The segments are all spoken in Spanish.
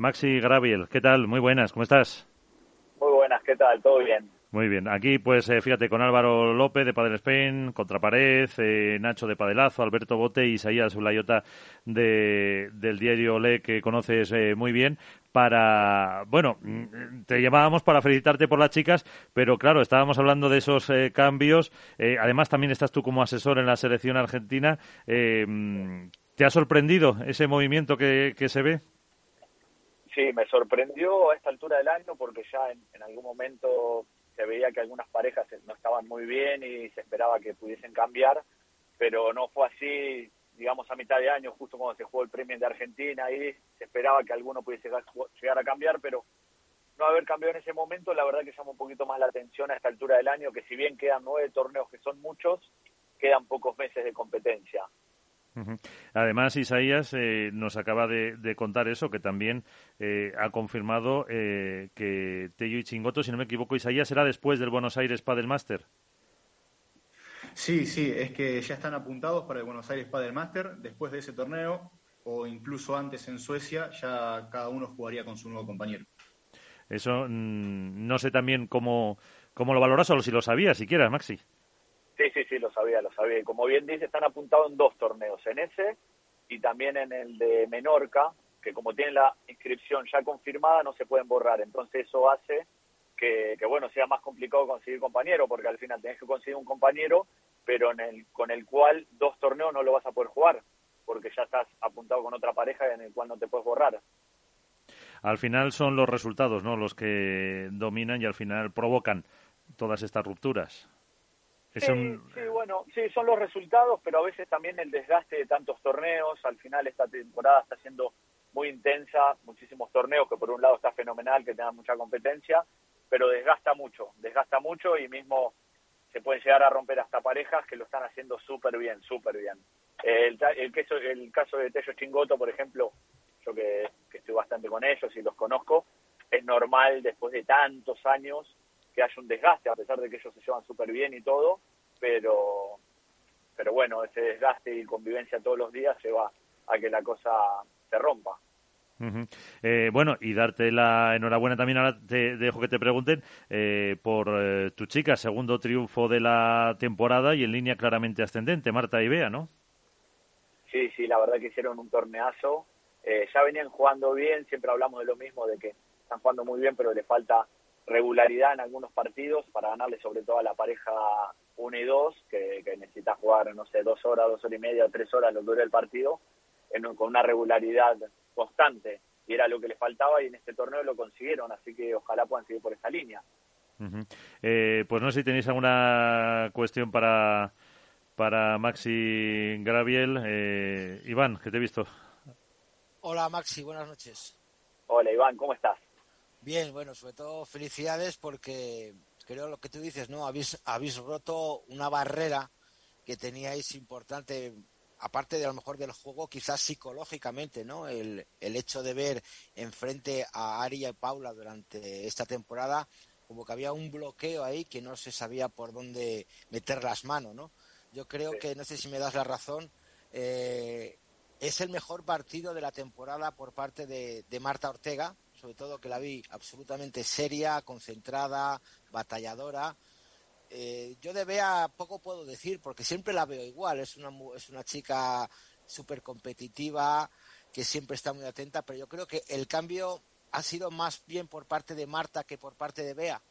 Maxi Graviel, ¿qué tal? Muy buenas, ¿cómo estás? Muy buenas, ¿qué tal? ¿Todo bien? Muy bien. Aquí, pues, eh, fíjate, con Álvaro López de Padel Spain, Contrapared, eh, Nacho de Padelazo, Alberto Bote y Isaías Ulayota de, del diario Le, que conoces eh, muy bien, para, bueno, mm, te llamábamos para felicitarte por las chicas, pero claro, estábamos hablando de esos cambios. además, también estás tú como asesor en la selección argentina. Mm, ¿Te ha sorprendido ese movimiento que, que se ve? Sí, me sorprendió a esta altura del año porque ya en, en algún momento se veía que algunas parejas no estaban muy bien y se esperaba que pudiesen cambiar, pero no fue así, digamos, a mitad de año, justo cuando se jugó el premio de Argentina, y se esperaba que alguno pudiese llegar a cambiar, pero no haber cambiado en ese momento, la verdad que llama un poquito más la atención a esta altura del año, que si bien quedan nueve torneos, que son muchos, quedan pocos meses de competencia. Además, Isaías eh, nos acaba de, contar eso, que también eh, ha confirmado eh, que Tello y Chingoto, si no me equivoco, Isaías, será después del Buenos Aires Padel Master. Sí, sí, es que ya están apuntados para el Buenos Aires Padel Master. Después de ese torneo, o incluso antes en Suecia, ya cada uno jugaría con su nuevo compañero. Eso mm, no sé también cómo, cómo lo valoras o si lo sabías siquiera, Maxi. Sí, sí, sí, lo sabía, lo sabía. Y como bien dice, están apuntados en dos torneos, en ese y también en el de Menorca, que como tienen la inscripción ya confirmada, no se pueden borrar. Entonces eso hace que, bueno, sea más complicado conseguir compañero, porque al final tenés que conseguir un compañero, pero en el, con el cual dos torneos no lo vas a poder jugar, porque ya estás apuntado con otra pareja en el cual no te puedes borrar. Al final son los resultados, ¿no? Los que dominan y al final provocan todas estas rupturas. Sí, bueno, sí, son los resultados, pero a veces también el desgaste de tantos torneos. Al final esta temporada está siendo muy intensa, muchísimos torneos, que por un lado está fenomenal, que tenga mucha competencia, pero desgasta mucho, desgasta mucho y mismo se pueden llegar a romper hasta parejas que lo están haciendo súper bien, súper bien. El, el, el caso de Tello Chingoto, por ejemplo, yo que, que estoy bastante con ellos y los conozco, es normal después de tantos años que haya un desgaste, a pesar de que ellos se llevan súper bien y todo, pero, pero bueno, ese desgaste y convivencia todos los días lleva a que la cosa se rompa. Eh, bueno, y darte la enhorabuena también, ahora te dejo que te pregunten, eh, por eh, tu chica, segundo triunfo de la temporada y en línea claramente ascendente, Marta y Bea, ¿no? Sí, sí, la verdad que hicieron un torneazo. ya venían jugando bien, siempre hablamos de lo mismo, de que están jugando muy bien, pero le falta regularidad en algunos partidos para ganarle sobre todo a la pareja 1 y 2, que, necesita jugar, no sé, dos horas, dos horas y media o tres horas lo dure el partido, con una regularidad constante. Y era lo que le faltaba y en este torneo lo consiguieron, así que ojalá puedan seguir por esta línea. Eh, pues no sé si tenéis alguna cuestión para, para Maxi Graviel. Eh, Iván, que te he visto. Hola Maxi, buenas noches. Hola Iván, ¿cómo estás? Bien, bueno, sobre todo felicidades porque creo lo que tú dices, ¿no? Habéis, habéis roto una barrera que teníais importante, aparte de a lo mejor del juego, quizás psicológicamente, ¿no? El, el hecho de ver enfrente a Ari y Paula durante esta temporada, como que había un bloqueo ahí que no se sabía por dónde meter las manos, ¿no? Yo creo que, no sé si me das la razón, eh, es el mejor partido de la temporada por parte de, de Marta Ortega, sobre todo que la vi absolutamente seria, concentrada, batalladora. Eh, yo de Bea poco puedo decir porque siempre la veo igual, es una, es una chica súper competitiva, que siempre está muy atenta, pero yo creo que el cambio ha sido más bien por parte de Marta que por parte de Bea.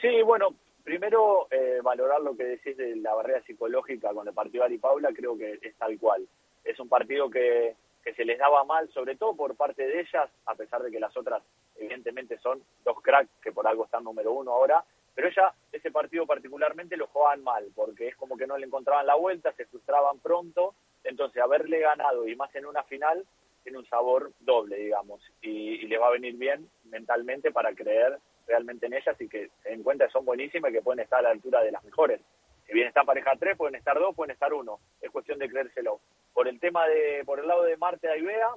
Sí, bueno, primero eh, valorar lo que decís de la barrera psicológica con el partido Ari Paula, creo que es tal cual. Es un partido que que se les daba mal, sobre todo por parte de ellas, a pesar de que las otras evidentemente son dos cracks que por algo están número uno ahora, pero ella ese partido particularmente lo jugaban mal, porque es como que no le encontraban la vuelta, se frustraban pronto, entonces haberle ganado y más en una final tiene un sabor doble, digamos, y, y le va a venir bien mentalmente para creer realmente en ellas y que se den cuenta que son buenísimas y que pueden estar a la altura de las mejores. Si bien está pareja tres, pueden estar dos, pueden estar uno. Es cuestión de creérselo. Por el tema de, por el lado de Marta Bea,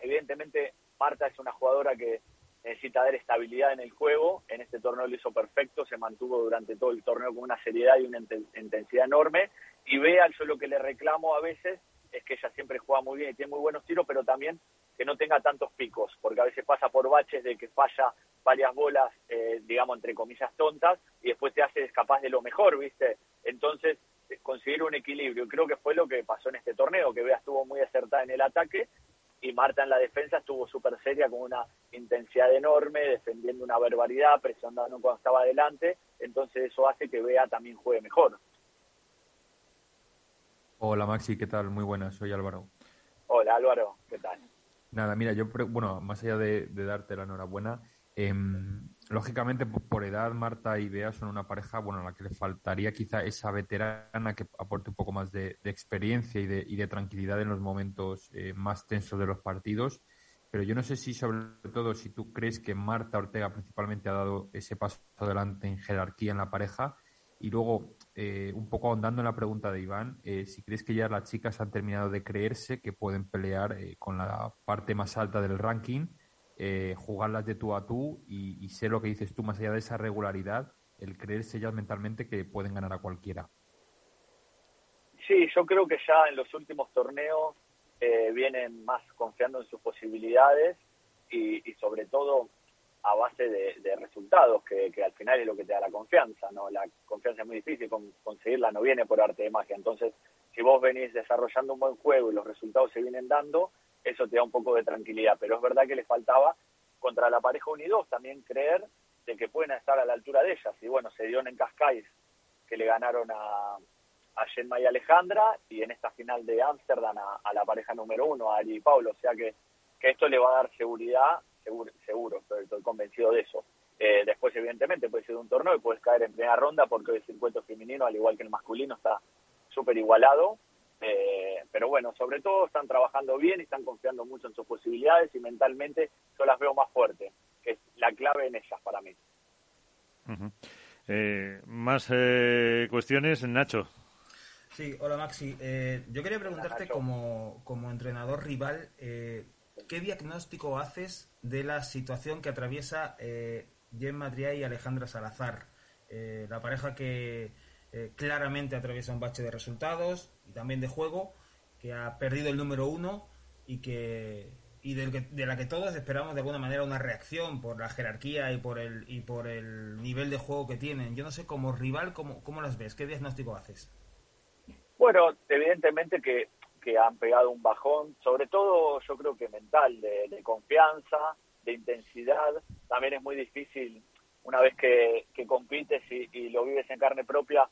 evidentemente Marta es una jugadora que necesita dar estabilidad en el juego. En este torneo lo hizo perfecto, se mantuvo durante todo el torneo con una seriedad y una intensidad enorme. Y Bea, yo lo que le reclamo a veces es que ella siempre juega muy bien y tiene muy buenos tiros, pero también que no tenga tantos picos, porque a veces pasa por baches de que falla varias bolas, eh, digamos, entre comillas, tontas, y después te hace capaz de lo mejor, ¿viste? Entonces, eh, conseguir un equilibrio. Creo que fue lo que pasó en este torneo, que Bea estuvo muy acertada en el ataque y Marta en la defensa estuvo súper seria con una intensidad enorme, defendiendo una barbaridad, presionando cuando estaba adelante, entonces eso hace que Bea también juegue mejor. Hola Maxi, ¿qué tal? Muy buenas, soy Álvaro. Hola Álvaro, ¿qué tal? Nada, mira, yo, bueno, más allá de, darte la enhorabuena, em, lógicamente por edad, Marta y Bea son una pareja, bueno, a la que le faltaría quizá esa veterana que aporte un poco más de, experiencia y de, y de, tranquilidad en los momentos eh, más tensos de los partidos. Pero yo no sé si, sobre todo, si tú crees que Marta Ortega principalmente ha dado ese paso adelante en jerarquía en la pareja. Y luego, eh, un poco ahondando en la pregunta de Iván, eh, si crees que ya las chicas han terminado de creerse que pueden pelear con la parte más alta del ranking eh, jugarlas de tú a tú y, sé lo que dices tú, más allá de esa regularidad, el creerse ya mentalmente que pueden ganar a cualquiera. Sí, yo creo que ya en los últimos torneos eh, vienen más confiando en sus posibilidades y, sobre todo a base de, resultados, que, al final es lo que te da la confianza, ¿no? La confianza es muy difícil, conseguirla no viene por arte de magia. Entonces, si vos venís desarrollando un buen juego y los resultados se vienen dando, eso te da un poco de tranquilidad. Pero es verdad que le faltaba contra la pareja unidos también creer de que pueden estar a la altura de ellas. Y bueno, se dio en Cascais que le ganaron a, a Gemma y Alejandra y en esta final de Ámsterdam a, la pareja número uno, a Ari y Pablo. O sea que, que esto le va a dar seguridad, seguro, seguro estoy, convencido de eso. Eh, después, evidentemente, puede ser un torneo y puedes caer en primera ronda porque el circuito femenino, al igual que el masculino, está súper igualado eh, pero bueno, sobre todo están trabajando bien y están confiando mucho en sus posibilidades y mentalmente yo las veo más fuertes, que es la clave en ellas para mí. Eh, más eh, cuestiones, Nacho. Sí, hola Maxi. yo quería preguntarte como, como entrenador rival, ¿qué diagnóstico haces de la situación que atraviesa Jen Madriá y Alejandra Salazar? la pareja que claramente atraviesa un bache de resultados, y también de juego, que ha perdido el número uno y que y de la que todos esperamos de alguna manera una reacción por la jerarquía y por el y por el nivel de juego que tienen. Yo no sé como rival cómo, cómo las ves, qué diagnóstico haces. Bueno, evidentemente que, que han pegado un bajón, sobre todo yo creo que mental, de, confianza, de intensidad. También es muy difícil una vez que, que compites y, lo vives en carne propia,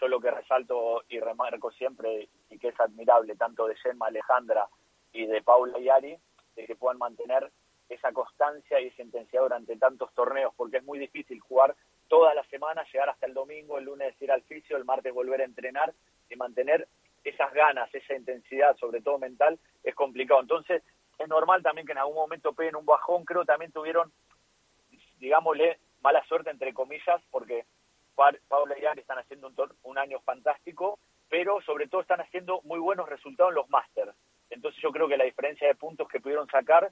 yo lo que resalto y remarco siempre, y que es admirable tanto de Gemma Alejandra y de Paula y Ari, de que puedan mantener esa constancia y esa intensidad durante tantos torneos, porque es muy difícil jugar toda la semana, llegar hasta el domingo, el lunes ir al fisio, el martes volver a entrenar y mantener esas ganas, esa intensidad, sobre todo mental, es complicado. Entonces, es normal también que en algún momento peguen un bajón, creo también tuvieron, digámosle, mala suerte, entre comillas, porque Paula y Ari están haciendo un, año fantástico, pero sobre todo están haciendo muy buenos resultados en los Masters. Entonces yo creo que la diferencia de puntos que pudieron sacar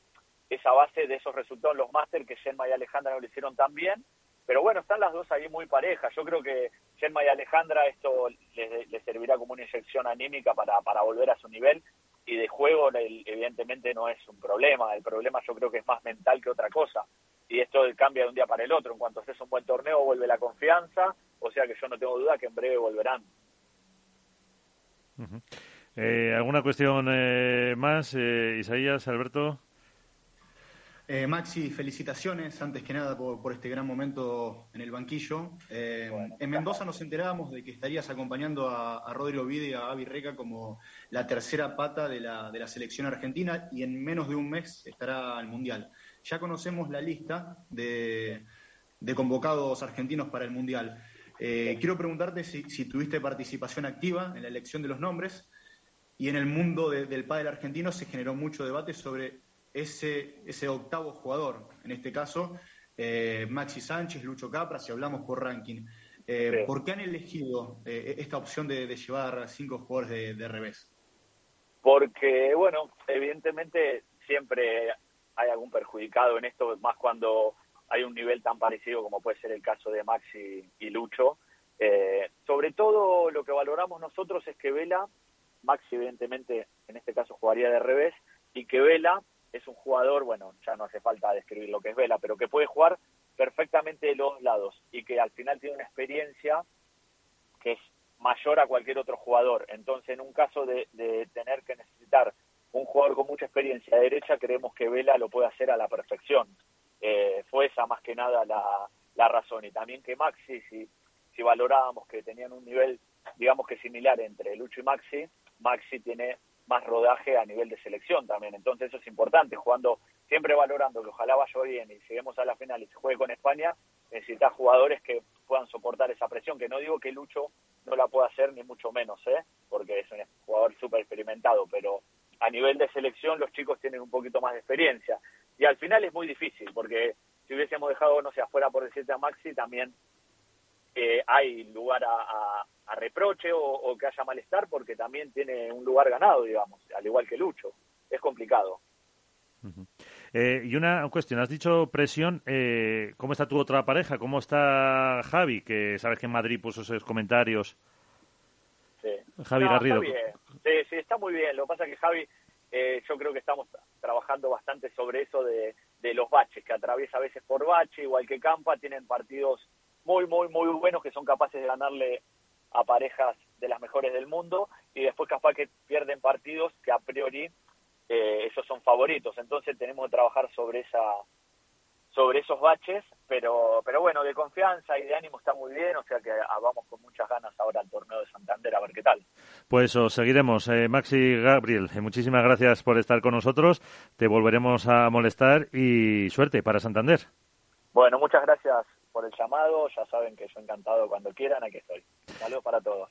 es a base de esos resultados en los Masters que Gemma y Alejandra no lo hicieron tan bien. Pero bueno, están las dos ahí muy parejas. Yo creo que Gemma y Alejandra esto les, servirá como una inyección anímica para, para volver a su nivel y de juego evidentemente no es un problema. El problema yo creo que es más mental que otra cosa y esto cambia de un día para el otro. En cuanto haces un buen torneo, vuelve la confianza, o sea que yo no tengo duda que en breve volverán. Eh, ¿Alguna cuestión eh, más, eh, Isaías, Alberto? Maxi, felicitaciones antes que nada por, este gran momento en el banquillo. en Mendoza nos enterábamos de que estarías acompañando a, Rodrigo Vide y a Avi Reca como la tercera pata de la, de la selección argentina y en menos de un mes estará al Mundial ya conocemos la lista de, convocados argentinos para el Mundial. Eh, quiero preguntarte si, tuviste participación activa en la elección de los nombres y en el mundo del pádel argentino se generó mucho debate sobre ese, ese octavo jugador, en este caso eh, Maxi Sánchez, Lucho Capra, si hablamos por ranking. Eh, ¿Por qué han elegido esta opción de, llevar cinco jugadores de revés? Porque, bueno, evidentemente siempre hay algún perjudicado en esto, más cuando hay un nivel tan parecido como puede ser el caso de Maxi y Lucho. Eh, sobre todo lo que valoramos nosotros es que Vela, Maxi evidentemente en este caso jugaría de revés, y que Vela es un jugador, bueno, ya no hace falta describir lo que es Vela, pero que puede jugar perfectamente de los lados y que al final tiene una experiencia que es mayor a cualquier otro jugador. Entonces, en un caso de, tener que necesitar un jugador con mucha experiencia de derecha, creemos que Vela lo puede hacer a la perfección. Eh, fue esa más que nada la, la razón. Y también que Maxi, si, si valorábamos que tenían un nivel, digamos que similar entre Lucho y Maxi, Maxi tiene más rodaje a nivel de selección también. Entonces eso es importante, jugando, siempre valorando que ojalá vaya bien y lleguemos a la final y se juegue con España, necesitas jugadores que puedan soportar esa presión, que no digo que Lucho no la pueda hacer ni mucho menos, ¿eh? porque es un jugador súper experimentado, pero a nivel de selección los chicos tienen un poquito más de experiencia. Y al final es muy difícil, porque si hubiésemos dejado, no sé, afuera por decirte a Maxi, también eh, hay lugar a, reproche o, que haya malestar porque también tiene un lugar ganado, digamos, al igual que Lucho. Es complicado. Eh, y una cuestión, has dicho presión, eh, ¿cómo está tu otra pareja? ¿Cómo está Javi? Que sabes que en Madrid puso esos comentarios. Sí. Javi Garrido. Sí, sí, está muy bien. Lo que pasa es que Javi, yo creo que estamos trabajando bastante sobre eso de, de los baches, que atraviesa a veces por bache, igual que Campa, tienen partidos muy, muy, muy buenos que son capaces de ganarle a parejas de las mejores del mundo y después capaz que pierden partidos que a priori eh, esos son favoritos. Entonces tenemos que trabajar sobre esa sobre esos baches, pero pero bueno, de confianza y de ánimo está muy bien, o sea que vamos con muchas ganas ahora al torneo de Santander a ver qué tal. Pues os seguiremos. Eh, Maxi Gabriel, eh, muchísimas gracias por estar con nosotros. Te volveremos a molestar y suerte para Santander. Bueno, muchas gracias por el llamado. Ya saben que yo encantado cuando quieran, aquí estoy. Saludos para todos.